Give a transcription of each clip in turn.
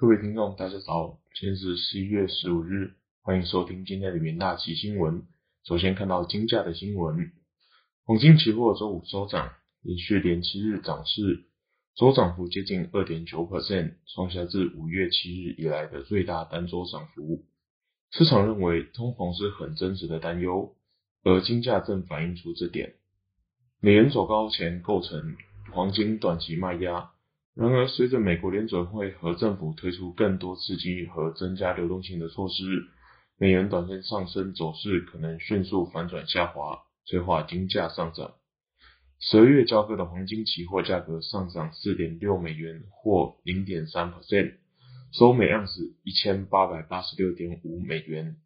各位听众，大家早，今天是十一月十五日，欢迎收听今天的元大旗新闻。首先看到金价的新闻，黄金期货周五收涨，连续连七日涨势，周涨幅接近二点九 percent，创下自五月七日以来的最大单周涨幅。市场认为通膨是很真实的担忧，而金价正反映出这点。美元走高前构成黄金短期卖压。然而，随着美国联准会和政府推出更多刺激和增加流动性的措施，美元短线上升走势可能迅速反转下滑，催化金价上涨。十二月交割的黄金期货价格上涨四点六美元，或零点三 percent，收每盎司一千八百八十六点五美元，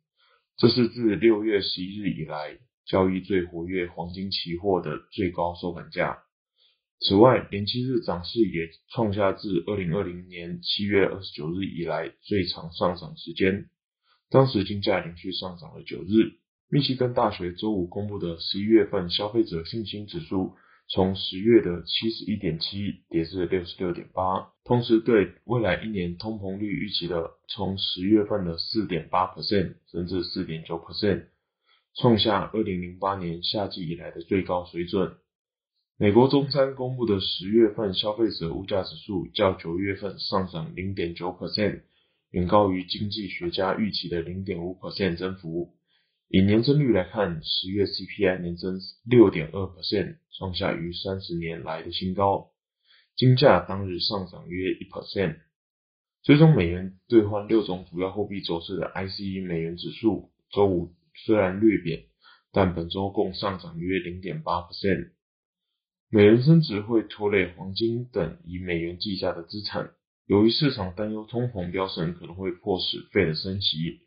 这是自六月十一日以来交易最活跃黄金期货的最高收盘价。此外，连七日涨势也创下自二零二零年七月二十九日以来最长上涨时间。当时金价连续上涨了九日。密西根大学周五公布的十一月份消费者信心指数，从十月的七十一点七跌至六十六点八，同时对未来一年通膨率预期的从十月份的四点八 percent 升至四点九 percent，创下二零零八年夏季以来的最高水准。美国中餐公布的十月份消费者物价指数较九月份上涨零点九 percent，远高于经济学家预期的零点五 percent 增幅。以年增率来看，十月 CPI 年增六点二 percent，创下逾三十年来的新高。金价当日上涨约一 percent。追踪美元兑换六种主要货币走势的 ICE 美元指数，周五虽然略贬，但本周共上涨约零点八 percent。美元升值会拖累黄金等以美元计价的资产。由于市场担忧通膨飙升可能会迫使费的升息，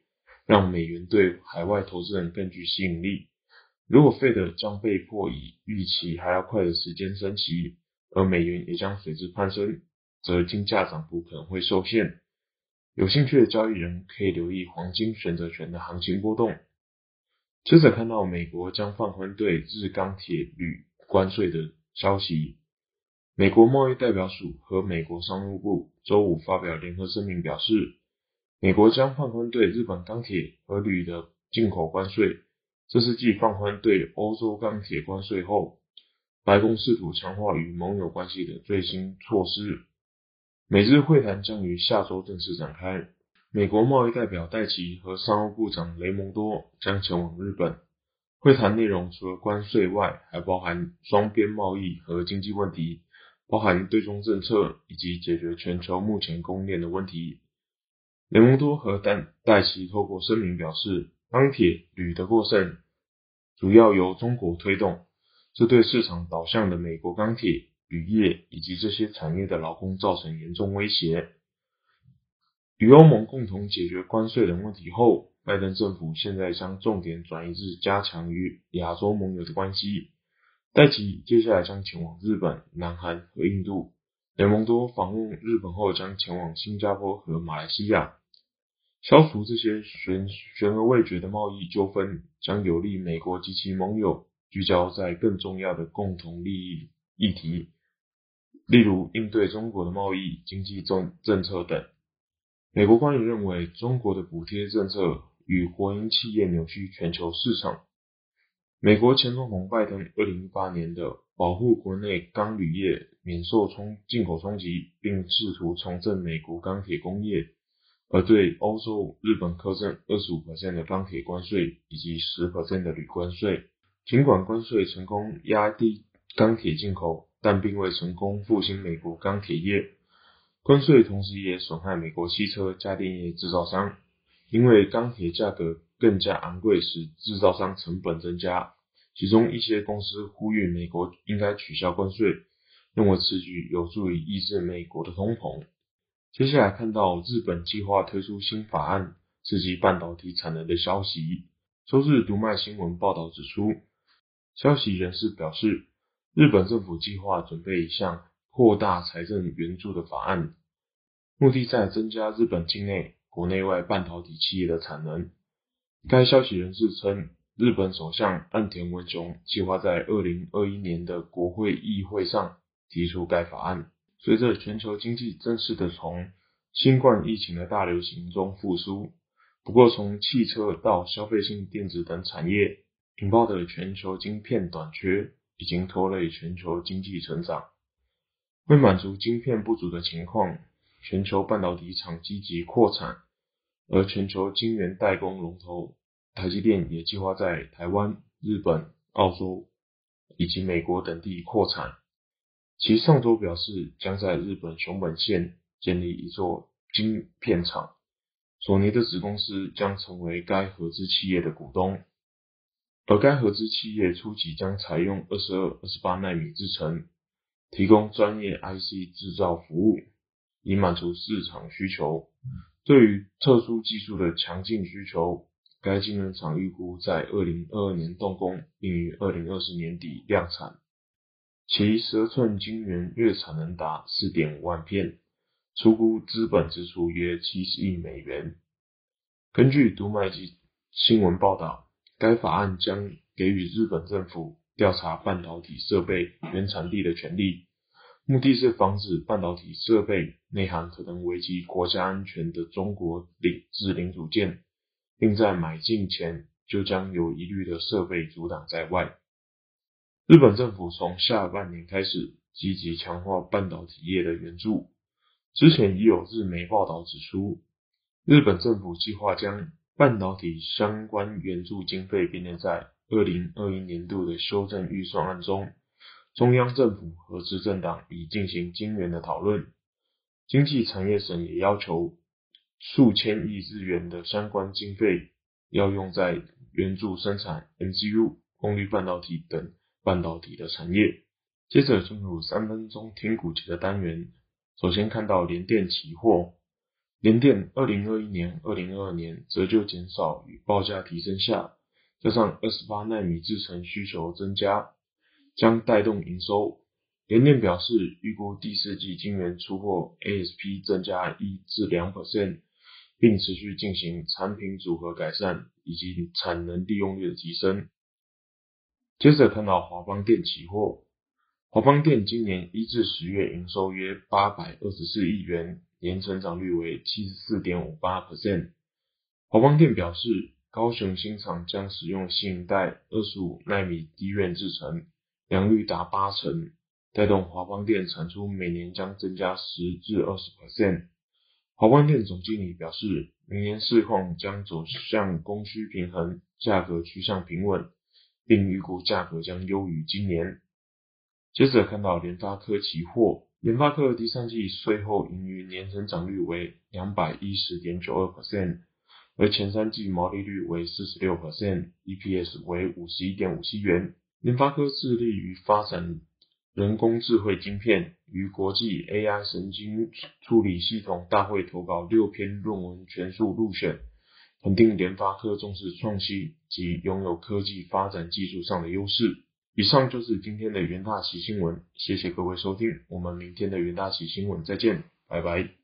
让美元对海外投资人更具吸引力。如果费的将被迫以预期还要快的时间升息，而美元也将随之攀升，则金价涨幅可能会受限。有兴趣的交易人可以留意黄金选择权的行情波动。接着看到美国将放宽对日钢铁铝关税的。消息：美国贸易代表署和美国商务部周五发表联合声明，表示美国将放宽对日本钢铁和铝的进口关税。这是继放宽对欧洲钢铁关税后，白宫试图强化与盟友关系的最新措施。美日会谈将于下周正式展开。美国贸易代表戴奇和商务部长雷蒙多将前往日本。会谈内容除了关税外，还包含双边贸易和经济问题，包含对中政策以及解决全球目前供应链的问题。雷蒙多和戴戴奇透过声明表示，钢铁、铝的过剩主要由中国推动，这对市场导向的美国钢铁、铝业以及这些产业的劳工造成严重威胁。与欧盟共同解决关税等问题后。拜登政府现在将重点转移至加强与亚洲盟友的关系。戴奇接下来将前往日本、南韩和印度。雷蒙多访问日本后将前往新加坡和马来西亚。消除这些悬悬而未决的贸易纠纷，将有利美国及其盟友聚焦在更重要的共同利益议题，例如应对中国的贸易、经济政政策等。美国官员认为，中国的补贴政策。与国营企业扭曲全球市场。美国前总统拜登二零一八年的保护国内钢铝业免受冲进口冲击，并试图重振美国钢铁工业，而对欧洲、日本苛征二十五的钢铁关税以及十的铝关税。尽管关税成功压低钢铁进口，但并未成功复兴美国钢铁业。关税同时也损害美国汽车、家电业制造商。因为钢铁价格更加昂贵，使制造商成本增加。其中一些公司呼吁美国应该取消关税，认为此举有助于抑制美国的通膨。接下来看到日本计划推出新法案刺激半导体产能的消息。周日读卖新闻报道指出，消息人士表示，日本政府计划准备一项扩大财政援助的法案，目的在增加日本境内。国内外半导体企业的产能。该消息人士称，日本首相岸田文雄计划在二零二一年的国会议会上提出该法案。随着全球经济正式的从新冠疫情的大流行中复苏。不过，从汽车到消费性电子等产业引爆的全球晶片短缺，已经拖累全球经济成长。为满足晶片不足的情况，全球半导体厂积极扩产，而全球晶圆代工龙头台积电也计划在台湾、日本、澳洲以及美国等地扩产。其上周表示，将在日本熊本县建立一座晶片厂。索尼的子公司将成为该合资企业的股东，而该合资企业初期将采用二十二、二十八纳米制程，提供专业 IC 制造服务，以满足市场需求。对于特殊技术的强劲需求，该晶圆厂预估在二零二二年动工，并于二零二四年底量产。其十寸晶圆月产能达四点五万片。初估资本支出约七十亿美元。根据读卖机新闻报道，该法案将给予日本政府调查半导体设备原产地的权利，目的是防止半导体设备内含可能危及国家安全的中国领制零组件，并在买进前就将有疑虑的设备阻挡在外。日本政府从下半年开始积极强化半导体业的援助。之前已有日媒报道指出，日本政府计划将半导体相关援助经费编列在二零二一年度的修正预算案中。中央政府和执政党已进行晶圆的讨论。经济产业省也要求数千亿日元的相关经费要用在援助生产 MCU、功率半导体等半导体的产业。接着进入三分钟听股节的单元。首先看到联电期货，联电二零二一年、二零二二年折旧减少与报价提升下，加上二十八纳米制程需求增加，将带动营收。联电表示，预估第四季晶圆出货 ASP 增加一至两 percent，并持续进行产品组合改善以及产能利用率的提升。接着看到华邦电期货。华邦电今年一至十月营收约八百二十四亿元，年成长率为七十四点五八 percent。华邦电表示，高雄新厂将使用新一代二十五纳米低院制程，良率达八成，带动华邦电产出每年将增加十至二十 percent。华邦电总经理表示，明年市况将走向供需平衡，价格趋向平稳，并预估价格将优于今年。接着看到联发科期货，联发科第三季税后盈余年成长率为两百一十点九二 percent，而前三季毛利率为四十六 percent，EPS 为五十一点五七元。联发科致力于发展人工智慧晶片，与国际 AI 神经处理系统大会投稿六篇论文全数入选，肯定联发科重视创新及拥有科技发展技术上的优势。以上就是今天的元大旗新闻，谢谢各位收听，我们明天的元大旗新闻再见，拜拜。